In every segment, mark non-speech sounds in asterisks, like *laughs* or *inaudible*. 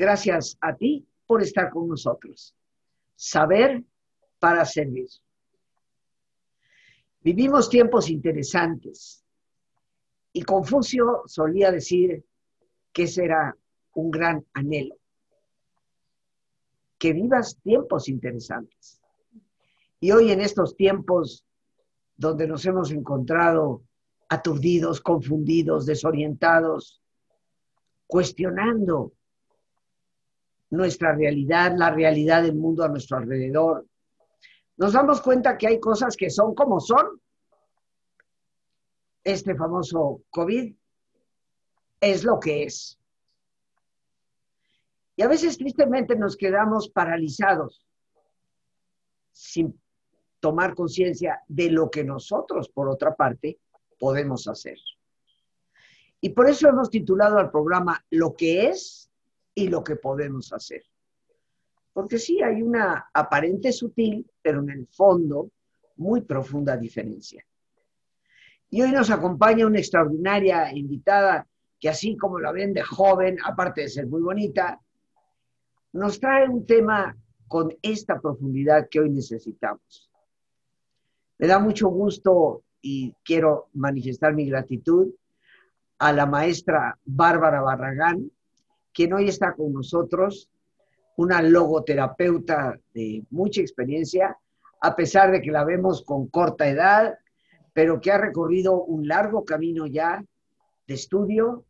Gracias a ti por estar con nosotros. Saber para servir. Vivimos tiempos interesantes y Confucio solía decir que será un gran anhelo. Que vivas tiempos interesantes. Y hoy en estos tiempos donde nos hemos encontrado aturdidos, confundidos, desorientados, cuestionando nuestra realidad, la realidad del mundo a nuestro alrededor, nos damos cuenta que hay cosas que son como son. Este famoso COVID es lo que es. Y a veces tristemente nos quedamos paralizados sin tomar conciencia de lo que nosotros, por otra parte, podemos hacer. Y por eso hemos titulado al programa Lo que es y lo que podemos hacer. Porque sí hay una aparente sutil, pero en el fondo muy profunda diferencia. Y hoy nos acompaña una extraordinaria invitada que así como la ven de joven, aparte de ser muy bonita, nos trae un tema con esta profundidad que hoy necesitamos. Me da mucho gusto y quiero manifestar mi gratitud a la maestra Bárbara Barragán, quien hoy está con nosotros, una logoterapeuta de mucha experiencia, a pesar de que la vemos con corta edad, pero que ha recorrido un largo camino ya de estudio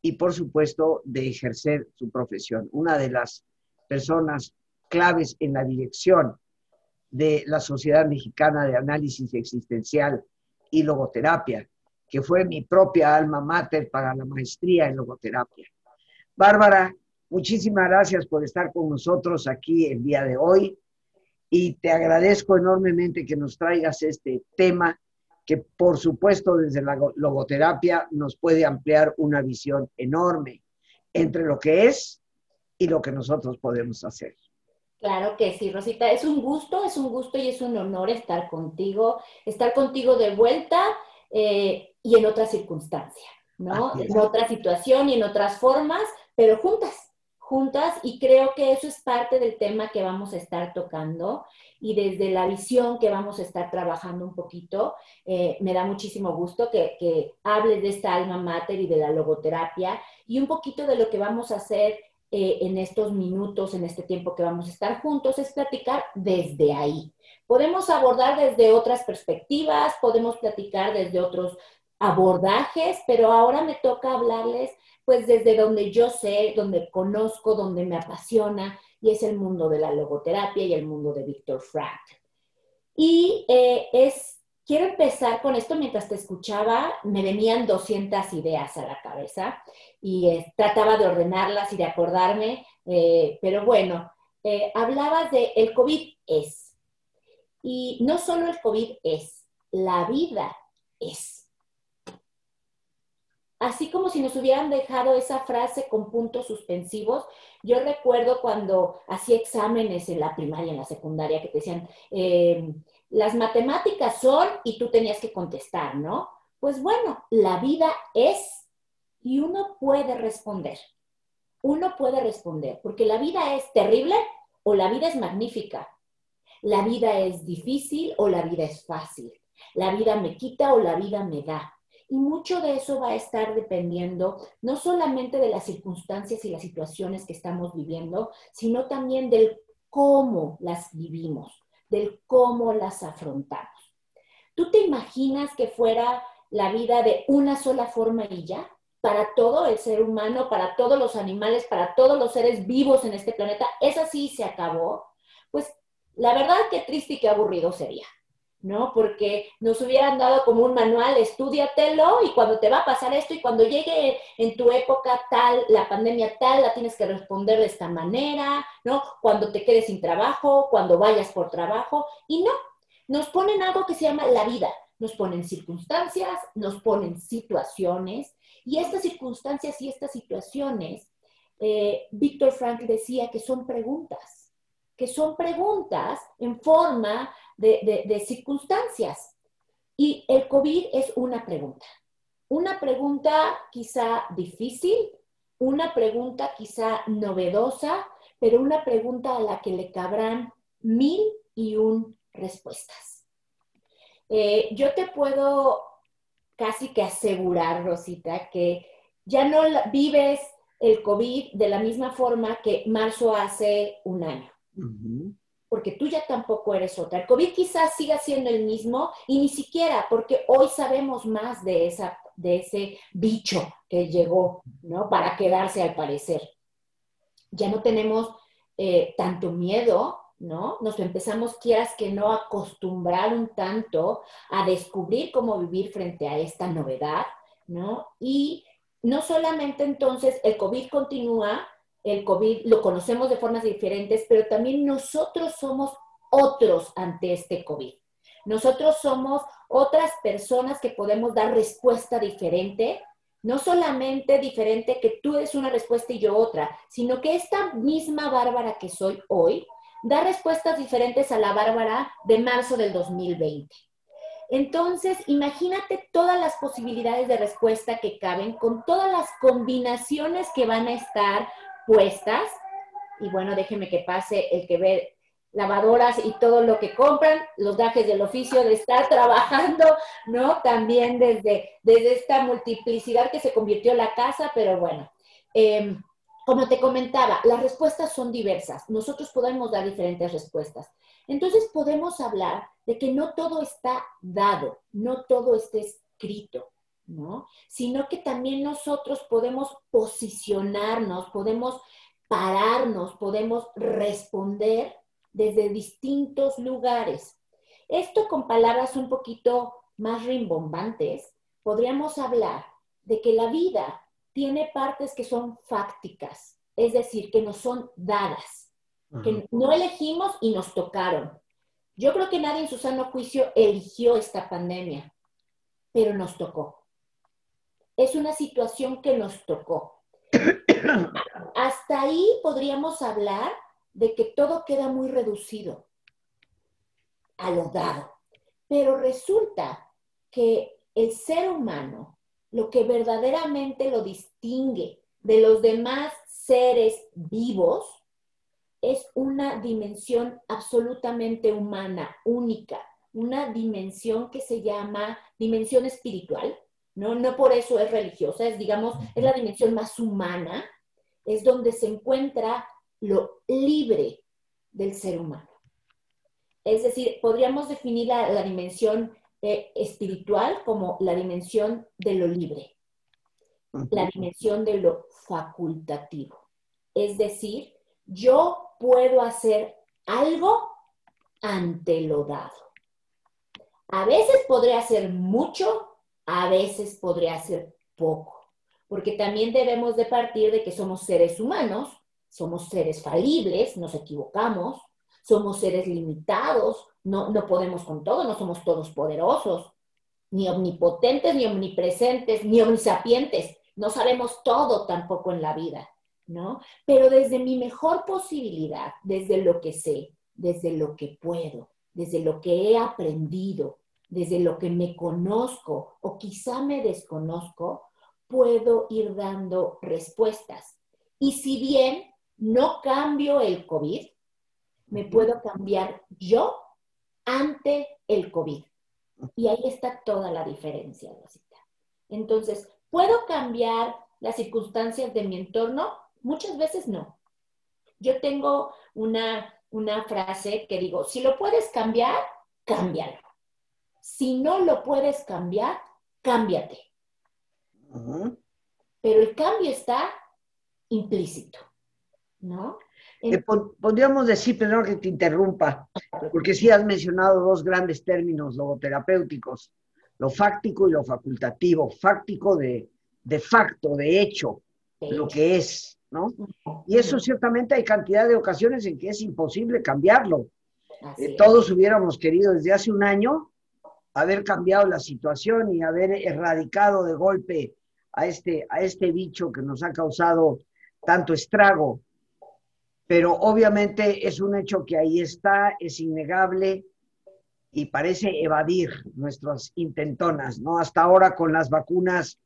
y, por supuesto, de ejercer su profesión. Una de las personas claves en la dirección de la Sociedad Mexicana de Análisis Existencial y Logoterapia, que fue mi propia alma mater para la maestría en logoterapia. Bárbara, muchísimas gracias por estar con nosotros aquí el día de hoy y te agradezco enormemente que nos traigas este tema que por supuesto desde la logoterapia nos puede ampliar una visión enorme entre lo que es y lo que nosotros podemos hacer. Claro que sí, Rosita, es un gusto, es un gusto y es un honor estar contigo, estar contigo de vuelta eh, y en otra circunstancia, ¿no? En otra situación y en otras formas, pero juntas, juntas, y creo que eso es parte del tema que vamos a estar tocando y desde la visión que vamos a estar trabajando un poquito, eh, me da muchísimo gusto que, que hables de esta alma mater y de la logoterapia y un poquito de lo que vamos a hacer eh, en estos minutos, en este tiempo que vamos a estar juntos, es platicar desde ahí. Podemos abordar desde otras perspectivas, podemos platicar desde otros abordajes, pero ahora me toca hablarles pues desde donde yo sé, donde conozco, donde me apasiona, y es el mundo de la logoterapia y el mundo de Víctor Frank. Y eh, es, quiero empezar con esto, mientras te escuchaba, me venían 200 ideas a la cabeza y eh, trataba de ordenarlas y de acordarme, eh, pero bueno, hablabas de el COVID es. Y no solo el COVID es, la vida es. Así como si nos hubieran dejado esa frase con puntos suspensivos, yo recuerdo cuando hacía exámenes en la primaria, en la secundaria, que te decían, las matemáticas son y tú tenías que contestar, ¿no? Pues bueno, la vida es y uno puede responder. Uno puede responder, porque la vida es terrible o la vida es magnífica. La vida es difícil o la vida es fácil. La vida me quita o la vida me da. Y mucho de eso va a estar dependiendo no solamente de las circunstancias y las situaciones que estamos viviendo, sino también del cómo las vivimos, del cómo las afrontamos. ¿Tú te imaginas que fuera la vida de una sola forma y ya? para todo el ser humano, para todos los animales, para todos los seres vivos en este planeta, esa sí se acabó, pues la verdad que triste y qué aburrido sería, ¿no? Porque nos hubieran dado como un manual, estudiatelo y cuando te va a pasar esto y cuando llegue en tu época tal, la pandemia tal, la tienes que responder de esta manera, ¿no? Cuando te quedes sin trabajo, cuando vayas por trabajo, y no, nos ponen algo que se llama la vida, nos ponen circunstancias, nos ponen situaciones, y estas circunstancias y estas situaciones, eh, Víctor Frank decía que son preguntas, que son preguntas en forma de, de circunstancias. Y el COVID es una pregunta, una pregunta quizá difícil, una pregunta quizá novedosa, pero una pregunta a la que le cabrán mil y un respuestas. Eh, yo te puedo casi que asegurar, Rosita, que ya no vives el COVID de la misma forma que marzo hace un año. Porque tú ya tampoco eres otra. El COVID quizás siga siendo el mismo y ni siquiera porque hoy sabemos más de, esa, de ese bicho que llegó, ¿no? Para quedarse al parecer. Ya no tenemos eh, tanto miedo, ¿no? Nos empezamos, quieras que no, acostumbrar un tanto a descubrir cómo vivir frente a esta novedad, ¿no? Y no solamente entonces el COVID continúa, el COVID lo conocemos de formas diferentes, pero también nosotros somos otros ante este COVID. Nosotros somos otras personas que podemos dar respuesta diferente, no solamente diferente que tú des una respuesta y yo otra, sino que esta misma Bárbara que soy hoy da respuestas diferentes a la Bárbara de marzo del 2020. Entonces, imagínate todas las posibilidades de respuesta que caben con todas las combinaciones que van a estar puestas. Y bueno, déjeme que pase el que ve lavadoras y todo lo que compran, los gajes del oficio de estar *laughs* trabajando, ¿no? También desde, desde esta multiplicidad que se convirtió la casa, pero bueno. Em, como te comentaba, las respuestas son diversas. Nosotros podemos dar diferentes respuestas. Entonces podemos hablar de que no todo está dado, no todo está escrito, ¿no? Sino que también nosotros podemos posicionarnos, podemos pararnos, podemos responder desde distintos lugares. Esto con palabras un poquito más rimbombantes, podríamos hablar de que la vida tiene partes que son fácticas, es decir, que nos son dadas, que no elegimos y nos tocaron. Yo creo que nadie en su sano juicio eligió esta pandemia, pero nos tocó. Es una situación que nos tocó. *coughs* Hasta ahí podríamos hablar de que todo queda muy reducido a lo dado. Pero resulta que el ser humano, lo que verdaderamente lo distingue de los demás seres vivos, es una dimensión absolutamente humana, única, una dimensión que se llama dimensión espiritual, ¿no? No por eso es religiosa, es, digamos, es la dimensión más humana, es donde se encuentra lo libre del ser humano. Es decir, podríamos definir la, dimensión eh, espiritual como la dimensión de lo libre, la dimensión de lo facultativo. Es decir, yo puedo hacer algo ante lo dado. A veces podré hacer mucho, a veces podré hacer poco, porque también debemos de partir de que somos seres humanos, somos seres falibles, nos equivocamos, somos seres limitados, no, no podemos con todo, no somos todos poderosos, ni omnipotentes, ni omnipresentes, ni omnisapientes, no sabemos todo tampoco en la vida. ¿no? Pero desde mi mejor posibilidad, desde lo que sé, desde lo que puedo, desde lo que he aprendido, desde lo que me conozco o quizá me desconozco, puedo ir dando respuestas. Y si bien no cambio el COVID, me puedo cambiar yo ante el COVID. Y ahí está toda la diferencia, Rosita. Entonces, ¿puedo cambiar las circunstancias de mi entorno? Muchas veces no. Yo tengo una, frase que digo, si lo puedes cambiar, cámbialo. Si no lo puedes cambiar, cámbiate. Pero el cambio está implícito, ¿no? Eh, podríamos decir, perdón que te interrumpa, porque sí has mencionado dos grandes términos logoterapéuticos, lo fáctico y lo facultativo. Fáctico de, de facto, de hecho, lo que es, ¿no? Y eso ciertamente hay cantidad de ocasiones en que es imposible cambiarlo. Eh, todos hubiéramos querido desde hace un año haber cambiado la situación y haber erradicado de golpe a este, a este bicho que nos ha causado tanto estrago. Pero obviamente es un hecho que ahí está, es innegable y parece evadir nuestras intentonas, ¿no? Hasta ahora con las vacunas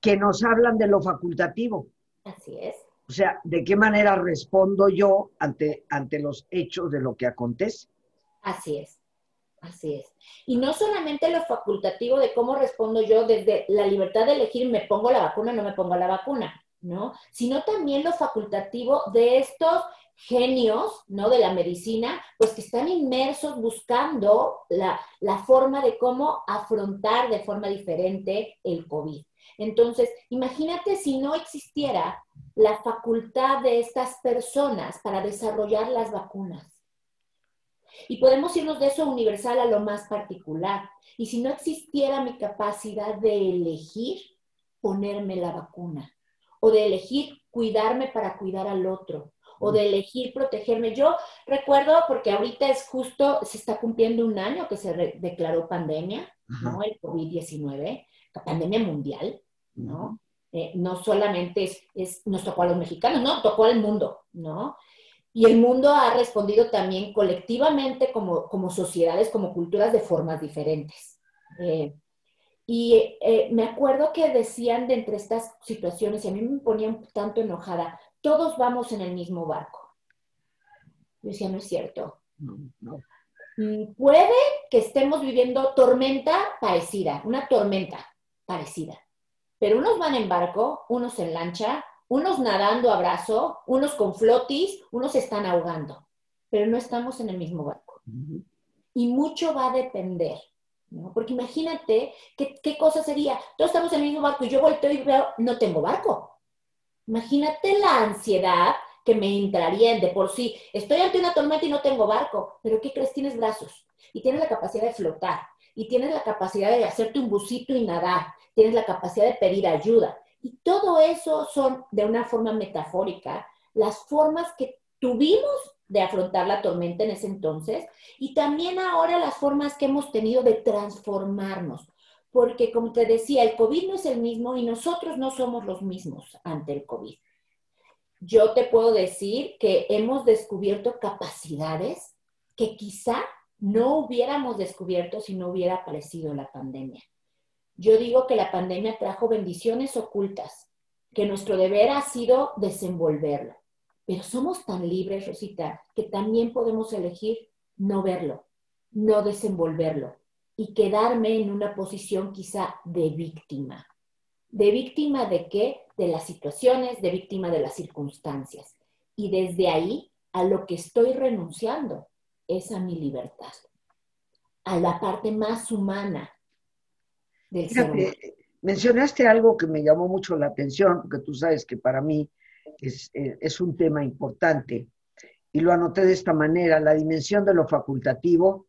que nos hablan de lo facultativo Así es. O sea, ¿de qué manera respondo yo ante, ante los hechos de lo que acontece? Así es. Así es. Y no solamente lo facultativo de cómo respondo yo desde la libertad de elegir, me pongo la vacuna o no me pongo la vacuna, ¿no? Sino también lo facultativo de estos genios, ¿no? De la medicina, pues que están inmersos buscando la, la forma de cómo afrontar de forma diferente el COVID. Entonces, imagínate si no existiera la facultad de estas personas para desarrollar las vacunas. Y podemos irnos de eso universal a lo más particular. Y si no existiera mi capacidad de elegir ponerme la vacuna, o de elegir cuidarme para cuidar al otro, o de elegir protegerme. Yo recuerdo, porque ahorita es justo, se está cumpliendo un año que se declaró pandemia, ¿no? El COVID-19, la pandemia mundial, ¿no? Eh, no solamente es, es, nos tocó a los mexicanos, no, tocó al mundo, ¿no? Y el mundo ha respondido también colectivamente como, como sociedades, como culturas de formas diferentes. Eh, y eh, me acuerdo que decían de entre estas situaciones, y a mí me ponía un tanto enojada, todos vamos en el mismo barco. Yo decía, no es cierto. No, no. Mm, puede que estemos viviendo tormenta parecida, una tormenta parecida, pero unos van en barco, unos en lancha, unos nadando a brazo, unos con flotis, unos están ahogando, pero no estamos en el mismo barco. Y mucho va a depender, ¿no? Porque imagínate qué, qué cosa sería, todos estamos en el mismo barco y yo volteo y veo, no tengo barco. Imagínate la ansiedad que me entraría en de por sí. Estoy ante una tormenta y no tengo barco, pero ¿qué crees? Tienes brazos y tienes la capacidad de flotar y tienes la capacidad de hacerte un busito y nadar, tienes la capacidad de pedir ayuda, y todo eso son, de una forma metafórica, las formas que tuvimos de afrontar la tormenta en ese entonces y también ahora las formas que hemos tenido de transformarnos. Porque como te decía, el COVID no es el mismo y nosotros no somos los mismos ante el COVID. Yo te puedo decir que hemos descubierto capacidades que quizá no hubiéramos descubierto si no hubiera aparecido la pandemia. Yo digo que la pandemia trajo bendiciones ocultas, que nuestro deber ha sido desenvolverlo. Pero somos tan libres, Rosita, que también podemos elegir no verlo, no desenvolverlo y quedarme en una posición quizá de víctima. ¿De víctima de qué? De las situaciones, de víctima de las circunstancias. Y desde ahí a lo que estoy renunciando es a mi libertad, a la parte más humana mencionaste algo que me llamó mucho la atención, porque tú sabes que para mí es, eh, es un tema importante, y lo anoté de esta manera, la dimensión de lo facultativo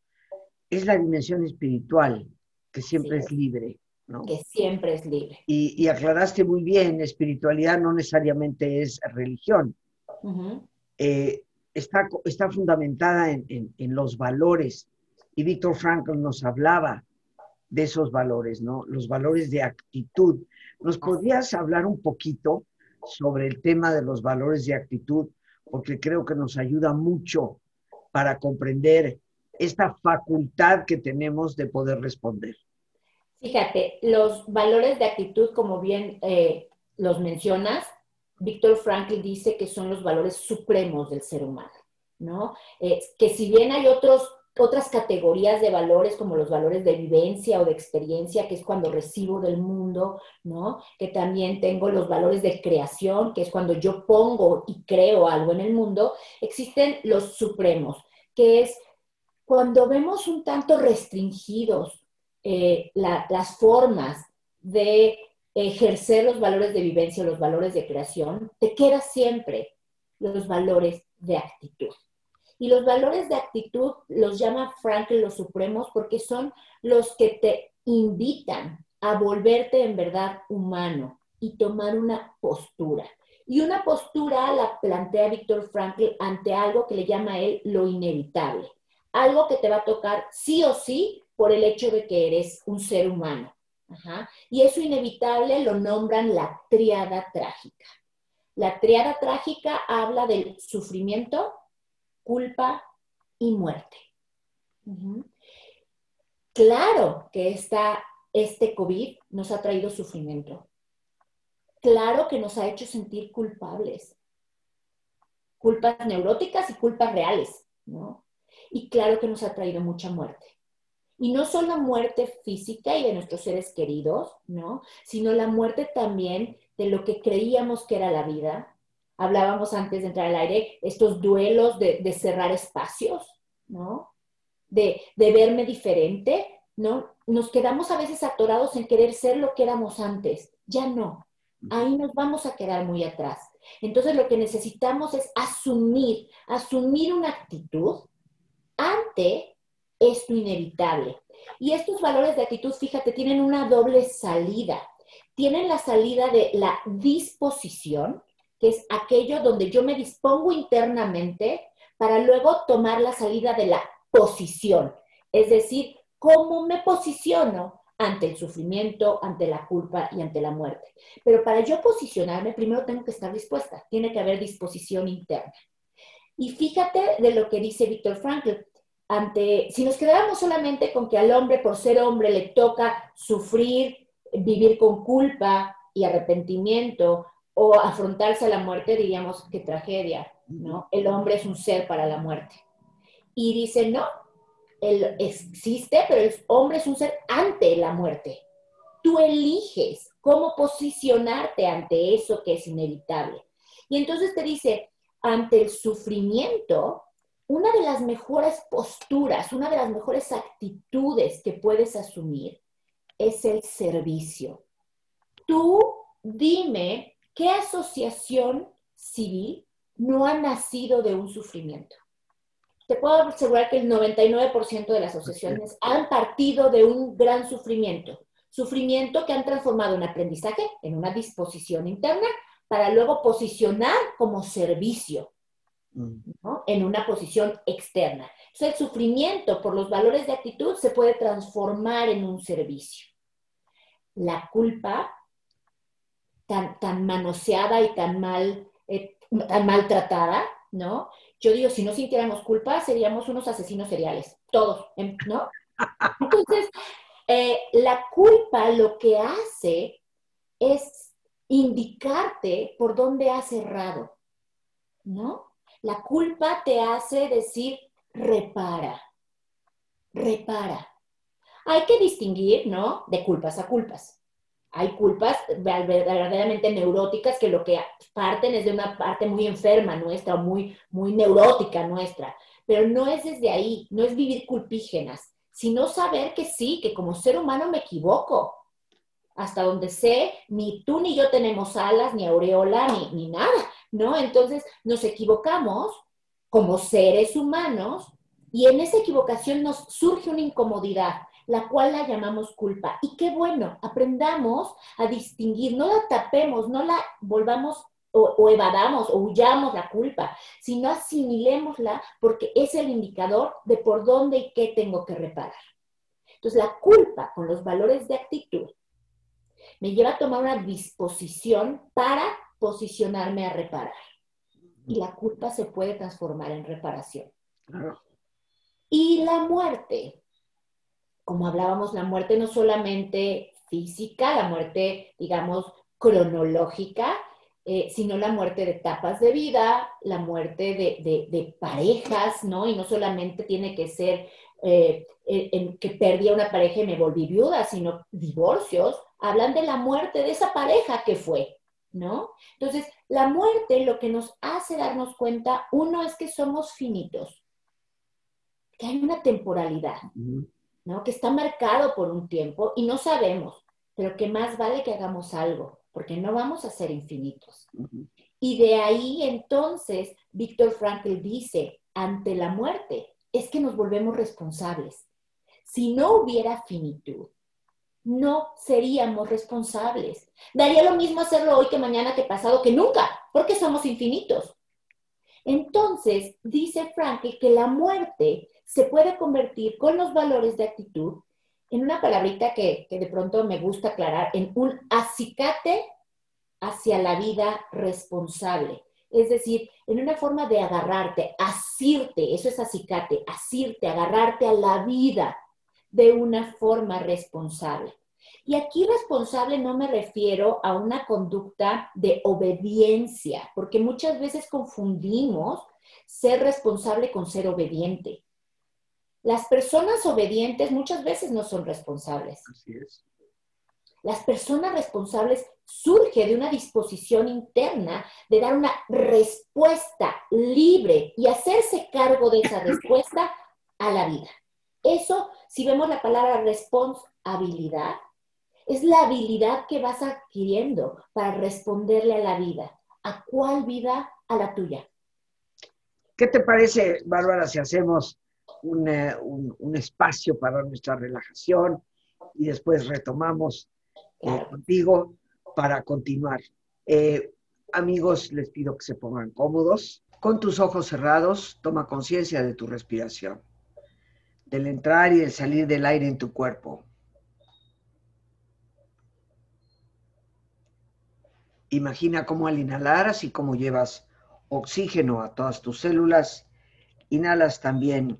es la dimensión espiritual, que siempre es libre. ¿no? Que siempre es libre. Y, aclaraste muy bien, espiritualidad no necesariamente es religión. Eh, está, está fundamentada en, en, en, los valores. Y Víctor Frankl nos hablaba de esos valores, ¿no? Los valores de actitud. ¿Nos podrías hablar un poquito sobre el tema de los valores de actitud? Porque creo que nos ayuda mucho para comprender esta facultad que tenemos de poder responder. Fíjate, los valores de actitud, como bien eh, los mencionas, Víctor Frankl dice que son los valores supremos del ser humano, ¿no? Eh, que si bien hay otros otras categorías de valores como los valores de vivencia o de experiencia, que es cuando recibo del mundo, ¿no? Que también tengo los valores de creación, que es cuando yo pongo y creo algo en el mundo. Existen los supremos, que es cuando vemos un tanto restringidos eh, las formas de ejercer los valores de vivencia los valores de creación, te queda siempre los valores de actitud. Y los valores de actitud los llama Frankl los supremos porque son los que te invitan a volverte en verdad humano y tomar una postura. Y una postura la plantea Víctor Frankl ante algo que le llama a él lo inevitable, algo que te va a tocar sí o sí por el hecho de que eres un ser humano. Y eso inevitable lo nombran la triada trágica. La triada trágica habla del sufrimiento, culpa y muerte. Claro que esta, este COVID nos ha traído sufrimiento. claro que nos ha hecho sentir culpables. Culpas neuróticas y culpas reales, ¿no? Y claro que nos ha traído mucha muerte. Y no solo muerte física y de nuestros seres queridos, ¿no? Sino la muerte también de lo que creíamos que era la vida. Hablábamos antes de entrar al aire, estos duelos de, cerrar espacios, ¿no? De, de verme diferente, ¿no? Nos quedamos a veces atorados en querer ser lo que éramos antes. Ya no. Ahí nos vamos a quedar muy atrás. Entonces lo que necesitamos es asumir, asumir una actitud ante esto inevitable. Y estos valores de actitud, fíjate, tienen una doble salida. Tienen la salida de la disposición, que es aquello donde yo me dispongo internamente para luego tomar la salida de la posición. Es decir, cómo me posiciono ante el sufrimiento, ante la culpa y ante la muerte. Pero para yo posicionarme, primero tengo que estar dispuesta, tiene que haber disposición interna. Y fíjate de lo que dice Víctor Frankl, ante, si nos quedáramos solamente con que al hombre, por ser hombre, le toca sufrir, vivir con culpa y arrepentimiento o afrontarse a la muerte, diríamos qué tragedia, ¿no? El hombre es un ser para la muerte. Y dice, no, él existe, pero el hombre es un ser ante la muerte. Tú eliges cómo posicionarte ante eso que es inevitable. Y entonces te dice, ante el sufrimiento, una de las mejores posturas, una de las mejores actitudes que puedes asumir es el servicio. Tú dime qué asociación civil no ha nacido de un sufrimiento te puedo asegurar que el 99% de las asociaciones han partido de un gran sufrimiento. Sufrimiento que han transformado en aprendizaje, en una disposición interna, para luego posicionar como servicio, mm. en una posición externa. Entonces, el sufrimiento por los valores de actitud se puede transformar en un servicio. La culpa, tan, tan manoseada y tan mal, eh, tan maltratada, ¿no? Yo digo, si no sintiéramos culpa, seríamos unos asesinos seriales, todos, ¿em? ¿no? *laughs* Entonces, eh, la culpa lo que hace es indicarte por dónde has errado, ¿no? La culpa te hace decir, repara, repara. Hay que distinguir, ¿no? De culpas a culpas hay culpas verdaderamente neuróticas que lo que parten es de una parte muy enferma nuestra, muy, muy neurótica nuestra. Pero no es desde ahí, no es vivir culpígenas, sino saber que sí, que como ser humano me equivoco. Hasta donde sé, ni tú ni yo tenemos alas, ni aureola, ni, ni nada, ¿no? Entonces nos equivocamos como seres humanos y en esa equivocación nos surge una incomodidad la cual la llamamos culpa. Y qué bueno, aprendamos a distinguir, no la tapemos, no la volvamos o, evadamos o huyamos la culpa, sino asimilémosla porque es el indicador de por dónde y qué tengo que reparar. Entonces, la culpa con los valores de actitud me lleva a tomar una disposición para posicionarme a reparar. Y la culpa se puede transformar en reparación. Y la muerte como hablábamos, la muerte no solamente física, la muerte, digamos, cronológica, eh, sino la muerte de etapas de vida, la muerte de, parejas, ¿no? Y no solamente tiene que ser eh, en que perdí a una pareja y me volví viuda, sino divorcios, hablan de la muerte de esa pareja que fue, ¿no? Entonces, la muerte lo que nos hace darnos cuenta, uno es que somos finitos, que hay una temporalidad. ¿No? Que está marcado por un tiempo y no sabemos, pero que más vale que hagamos algo, porque no vamos a ser infinitos. Y de ahí entonces, Víctor Frankl dice, ante la muerte, es que nos volvemos responsables. Si no hubiera finitud, no seríamos responsables. Daría lo mismo hacerlo hoy que mañana, que pasado, que nunca, porque somos infinitos. Entonces, dice Frankl que la muerte se puede convertir con los valores de actitud en una palabrita que, de pronto me gusta aclarar, en un acicate hacia la vida responsable. Es decir, en una forma de agarrarte, asirte, eso es acicate, asirte, agarrarte a la vida de una forma responsable. Y aquí responsable no me refiero a una conducta de obediencia, porque muchas veces confundimos ser responsable con ser obediente. Las personas obedientes muchas veces no son responsables. Así es. Las personas responsables surge de una disposición interna de dar una respuesta libre y hacerse cargo de esa respuesta a la vida. Eso, si vemos la palabra responsabilidad, es la habilidad que vas adquiriendo para responderle a la vida. ¿A cuál vida? A la tuya. ¿Qué te parece, Bárbara, si hacemos un, eh, espacio para nuestra relajación y después retomamos eh, contigo para continuar? Eh, amigos, les pido que se pongan cómodos. Con tus ojos cerrados, toma conciencia de tu respiración, del entrar y el salir del aire en tu cuerpo. Imagina cómo al inhalar, así como llevas oxígeno a todas tus células, inhalas también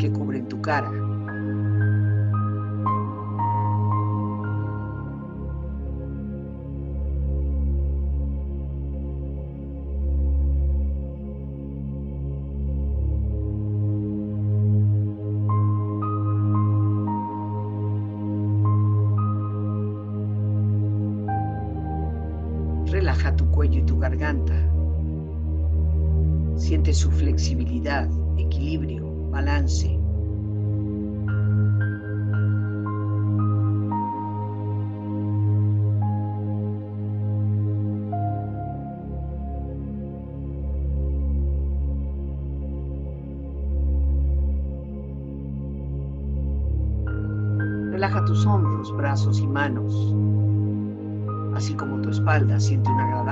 que cubren tu cara.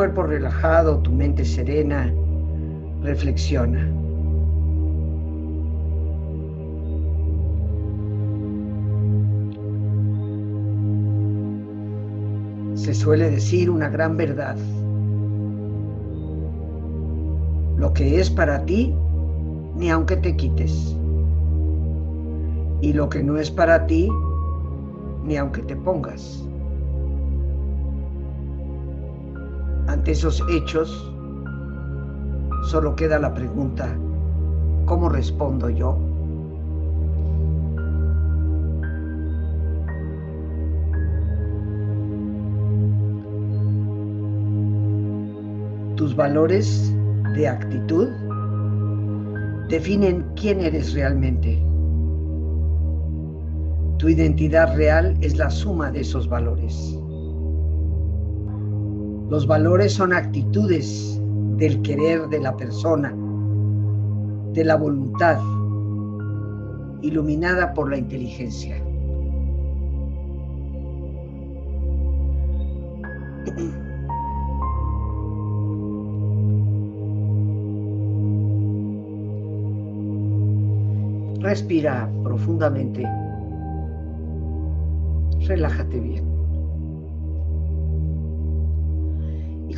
Cuerpo relajado, tu mente serena, reflexiona. Se suele decir una gran verdad. Lo que es para ti, ni aunque te quites. Y lo que no es para ti, ni aunque te pongas. Esos hechos, solo queda la pregunta, ¿cómo respondo yo? Tus valores de actitud definen quién eres realmente. Tu identidad real es la suma de esos valores. Los valores son actitudes del querer de la persona, de la voluntad, iluminada por la inteligencia. Respira profundamente. Relájate bien.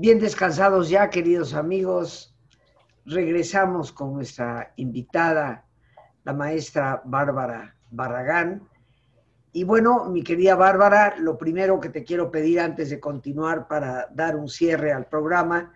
Bien descansados ya, queridos amigos, regresamos con nuestra invitada, la maestra Bárbara Barragán. Y bueno, mi querida Bárbara, lo primero que te quiero pedir antes de continuar para dar un cierre al programa,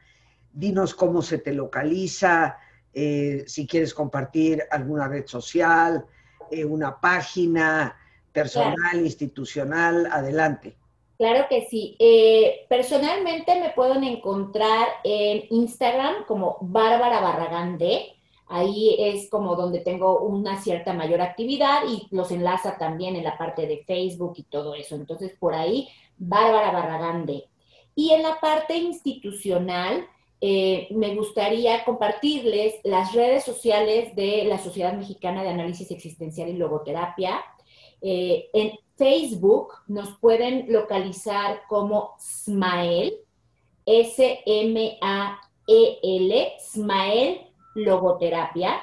dinos cómo se te localiza, eh, si quieres compartir alguna red social, eh, una página personal, institucional, adelante. Claro que sí. Eh, personalmente me pueden encontrar en Instagram como Bárbara Barragán D. Ahí es como donde tengo una cierta mayor actividad y los enlaza también en la parte de Facebook y todo eso. Entonces, por ahí, Bárbara Barragán D. Y en la parte institucional, eh, me gustaría compartirles las redes sociales de la Sociedad Mexicana de Análisis Existencial y Logoterapia. Eh, en Facebook nos pueden localizar como Smael, S-M-A-E-L, Smael Logoterapia.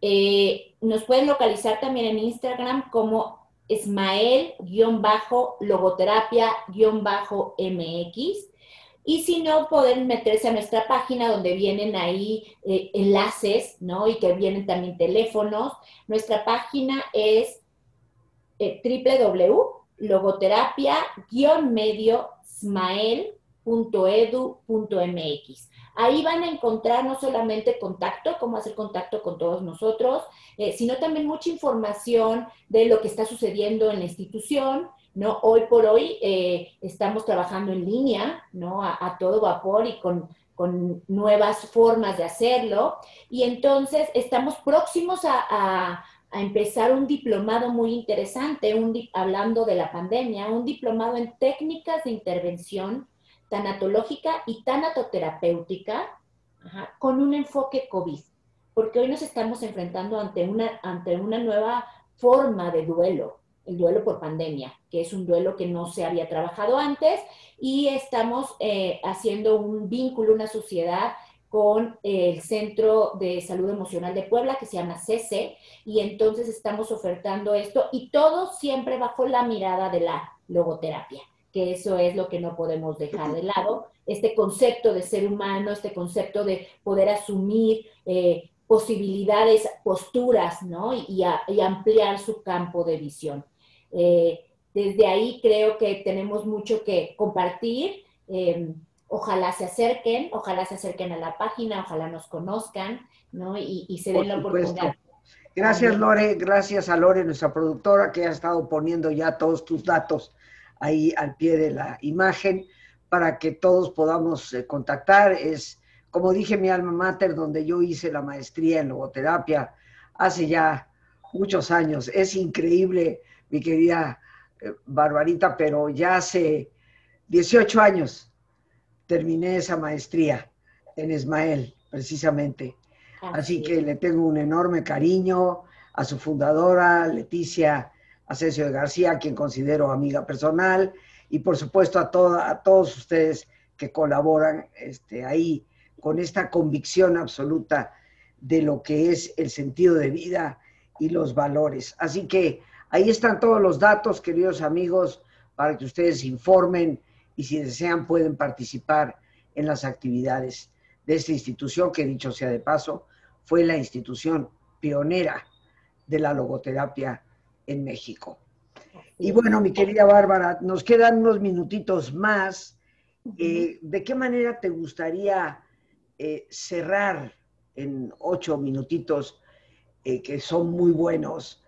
Eh, nos pueden localizar también en Instagram como Smael-logoterapia-mx. Y si no, pueden meterse a nuestra página donde vienen ahí eh, enlaces, ¿no? Y que vienen también teléfonos. Nuestra página es eh, www.logoterapia-medio www.edu.mx. Ahí van a encontrar no solamente contacto, cómo hacer contacto con todos nosotros, eh, sino también mucha información de lo que está sucediendo en la institución. ¿no? Hoy por hoy eh, estamos trabajando en línea, ¿no? A, todo vapor y con, con, nuevas formas de hacerlo. Y entonces estamos próximos a empezar un diplomado muy interesante, hablando de la pandemia, un diplomado en técnicas de intervención tanatológica y tanatoterapéutica con un enfoque COVID, porque hoy nos estamos enfrentando ante una, ante una nueva forma de duelo, el duelo por pandemia, que es un duelo que no se había trabajado antes y estamos eh, haciendo un vínculo, una sociedad con el Centro de Salud Emocional de Puebla, que se llama CC, y entonces estamos ofertando esto y todo siempre bajo la mirada de la logoterapia que eso es lo que no podemos dejar de lado, este concepto de ser humano, este concepto de poder asumir eh, posibilidades, posturas, ¿no? Y, ampliar su campo de visión. Eh, desde ahí creo que tenemos mucho que compartir. Em, ojalá se acerquen, ojalá se acerquen a la página, ojalá nos conozcan, ¿no? Y, se den la oportunidad. Gracias, Lore. Gracias a Lore, nuestra productora, que ha estado poniendo ya todos tus datos ahí al pie de la imagen para que todos podamos eh, contactar. Es, como dije, mi alma mater, donde yo hice la maestría en logoterapia hace ya muchos años. Es increíble, mi querida eh, Barbarita, pero ya hace 18 años terminé esa maestría en Ismael, precisamente. Así que le tengo un enorme cariño a su fundadora, Leticia Asensio de García, quien considero amiga personal, y por supuesto a, toda, a todos ustedes que colaboran este, ahí con esta convicción absoluta de lo que es el sentido de vida y los valores. Así que ahí están todos los datos, queridos amigos, para que ustedes informen y si desean pueden participar en las actividades de esta institución, que dicho sea de paso, fue la institución pionera de la logoterapia en México. Y bueno, mi querida Bárbara, nos quedan unos minutitos más. Eh, ¿De qué manera te gustaría eh, cerrar en ocho minutitos, eh, que son muy buenos,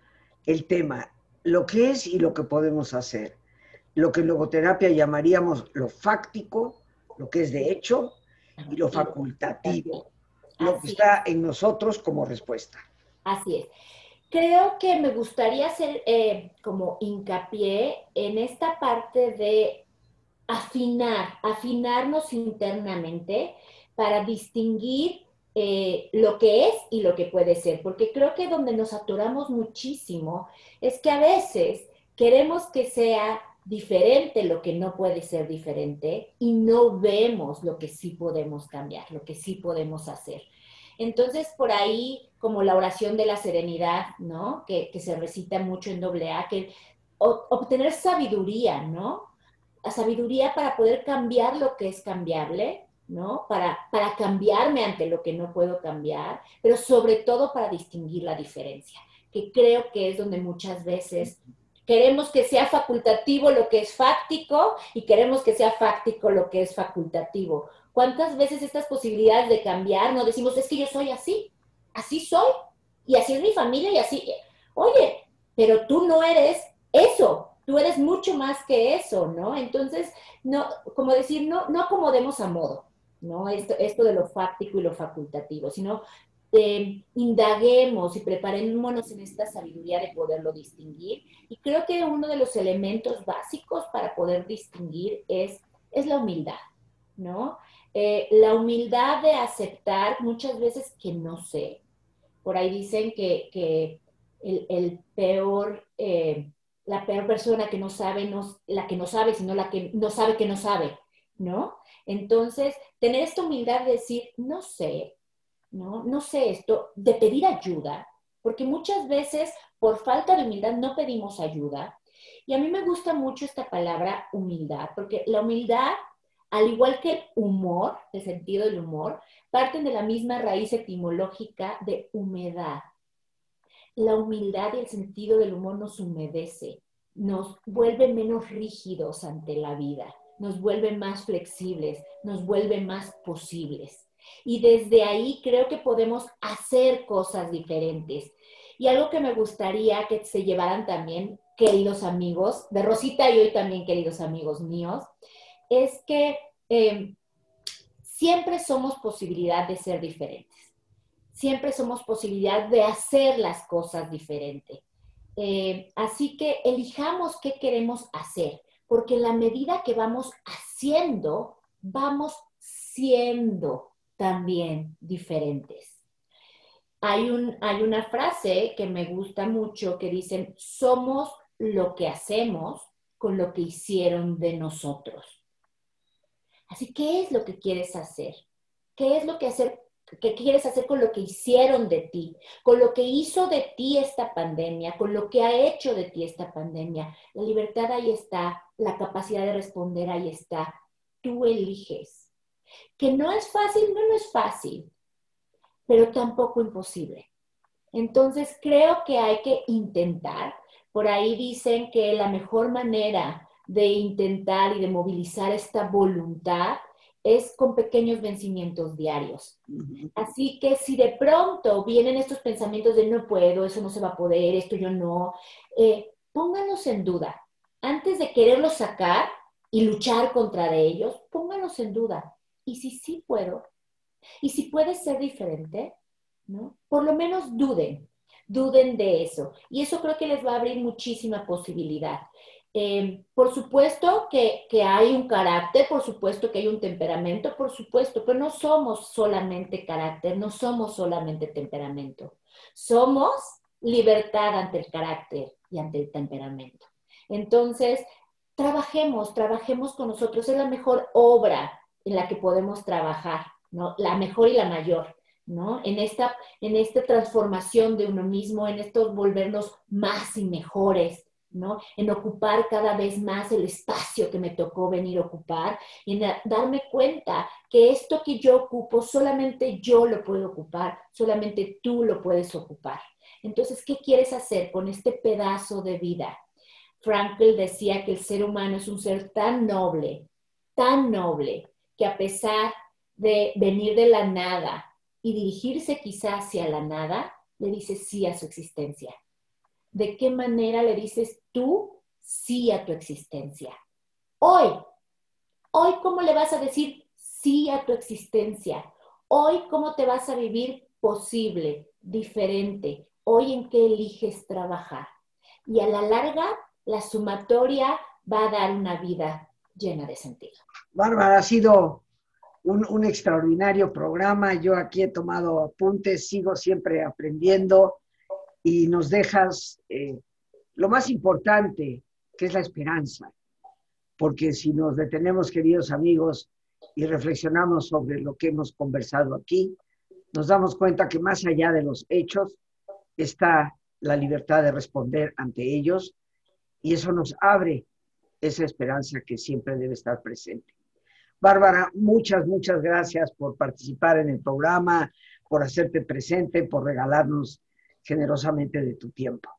el tema? Lo que es y lo que podemos hacer. Lo que en logoterapia llamaríamos lo fáctico, lo que es de hecho, y lo facultativo, lo que está en nosotros como respuesta. Así es. Creo que me gustaría hacer eh, como hincapié en esta parte de afinar, afinarnos internamente para distinguir eh, lo que es y lo que puede ser, porque creo que donde nos atoramos muchísimo es que a veces queremos que sea diferente lo que no puede ser diferente y no vemos lo que sí podemos cambiar, lo que sí podemos hacer. Entonces, por ahí, como la oración de la serenidad, ¿no? Que, se recita mucho en doble A, que obtener sabiduría, ¿no? La sabiduría para poder cambiar lo que es cambiable, ¿no? Para, para cambiarme ante lo que no puedo cambiar, pero sobre todo para distinguir la diferencia, que creo que es donde muchas veces queremos que sea facultativo lo que es fáctico y queremos que sea fáctico lo que es facultativo. ¿Cuántas veces estas posibilidades de cambiar no decimos, es que yo soy así, así soy, y así es mi familia y así, oye, pero tú no eres eso, tú eres mucho más que eso, ¿no? Entonces, no, como decir, no, no acomodemos a modo, ¿no? Esto, esto de lo fáctico y lo facultativo, sino eh, indaguemos y preparémonos en esta sabiduría de poderlo distinguir. Y creo que uno de los elementos básicos para poder distinguir es, es la humildad, ¿no? Eh, la humildad de aceptar muchas veces que no sé. Por ahí dicen que, el, peor, eh, la peor persona que no sabe, no, la que no sabe, sino la que no sabe que no sabe, ¿no? Entonces, tener esta humildad de decir, no sé, ¿no? Sé esto, de pedir ayuda, porque muchas veces por falta de humildad no pedimos ayuda. Y a mí me gusta mucho esta palabra humildad, porque la humildad al igual que el humor, el sentido del humor, parten de la misma raíz etimológica de humedad. La humildad y el sentido del humor nos humedece, nos vuelve menos rígidos ante la vida, nos vuelve más flexibles, nos vuelve más posibles. Y desde ahí creo que podemos hacer cosas diferentes. Y algo que me gustaría que se llevaran también, queridos amigos, de Rosita y hoy también, queridos amigos míos, es que em, siempre somos posibilidad de ser diferentes. Siempre somos posibilidad de hacer las cosas diferentes. Eh, así que elijamos qué queremos hacer, porque en la medida que vamos haciendo, vamos siendo también diferentes. Hay, un, hay una frase que me gusta mucho que dicen, somos lo que hacemos con lo que hicieron de nosotros. Así, ¿qué es lo que quieres hacer? ¿Qué es lo que hacer ¿Qué quieres hacer con lo que hicieron de ti, con lo que hizo de ti esta pandemia, con lo que ha hecho de ti esta pandemia. La libertad ahí está, la capacidad de responder ahí está. Tú eliges. Que no es fácil, no, no es fácil, pero tampoco imposible. Entonces creo que hay que intentar. Por ahí dicen que la mejor manera de intentar y de movilizar esta voluntad es con pequeños vencimientos diarios. Así que si de pronto vienen estos pensamientos de no puedo, eso no se va a poder, esto yo no, eh, pónganos en duda. Antes de quererlos sacar y luchar contra de ellos, pónganos en duda. ¿Y si sí puedo? ¿Y si puede ser diferente? ¿No? Por lo menos duden, duden de eso. Y eso creo que les va a abrir muchísima posibilidad. Eh, por supuesto que, hay un carácter, por supuesto que hay un temperamento, por supuesto, pero no somos solamente carácter, no somos solamente temperamento. Somos libertad ante el carácter y ante el temperamento. Entonces, trabajemos, trabajemos con nosotros. Es la mejor obra en la que podemos trabajar, ¿no? La mejor y la mayor, ¿no? En esta, en esta transformación de uno mismo, en estos volvernos más y mejores, en ocupar cada vez más el espacio que me tocó venir a ocupar y en darme cuenta que esto que yo ocupo solamente yo lo puedo ocupar, solamente tú lo puedes ocupar. Entonces, ¿qué quieres hacer con este pedazo de vida? Frankl decía que el ser humano es un ser tan noble, tan noble, que a pesar de venir de la nada y dirigirse quizás hacia la nada, le dice sí a su existencia de qué manera le dices tú sí a tu existencia. Hoy, hoy, ¿cómo le vas a decir sí a tu existencia? Hoy, ¿cómo te vas a vivir posible, diferente? Hoy, ¿en qué eliges trabajar? Y a la larga, la sumatoria va a dar una vida llena de sentido. Bárbara, ha sido un, extraordinario programa. Yo aquí he tomado apuntes, sigo siempre aprendiendo y nos dejas eh, lo más importante, que es la esperanza. Porque si nos detenemos, queridos amigos, y reflexionamos sobre lo que hemos conversado aquí, nos damos cuenta que más allá de los hechos está la libertad de responder ante ellos y eso nos abre esa esperanza que siempre debe estar presente. Bárbara, muchas, muchas gracias por participar en el programa, por hacerte presente, por regalarnos generosamente de tu tiempo.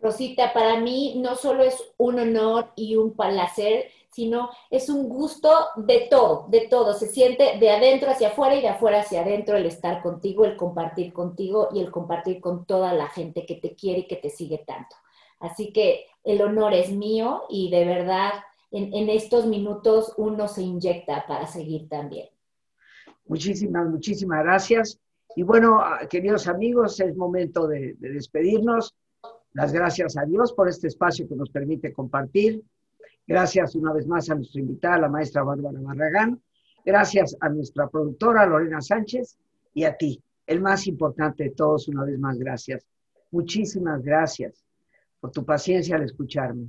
Rosita, para mí no solo es un honor y un placer, sino es un gusto de todo, de todo. Se siente de adentro hacia afuera y de afuera hacia adentro el estar contigo, el compartir contigo y el compartir con toda la gente que te quiere y que te sigue tanto. Así que el honor es mío y de verdad en, estos minutos uno se inyecta para seguir también. Muchísimas, muchísimas gracias. Y bueno, ah, queridos amigos, es momento de, despedirnos. Las gracias a Dios por este espacio que nos permite compartir. Gracias una vez más a nuestra invitada, la maestra Bárbara Barragán. Gracias a nuestra productora Lorena Sánchez y a ti, el más importante de todos, una vez más, gracias. Muchísimas gracias por tu paciencia al escucharme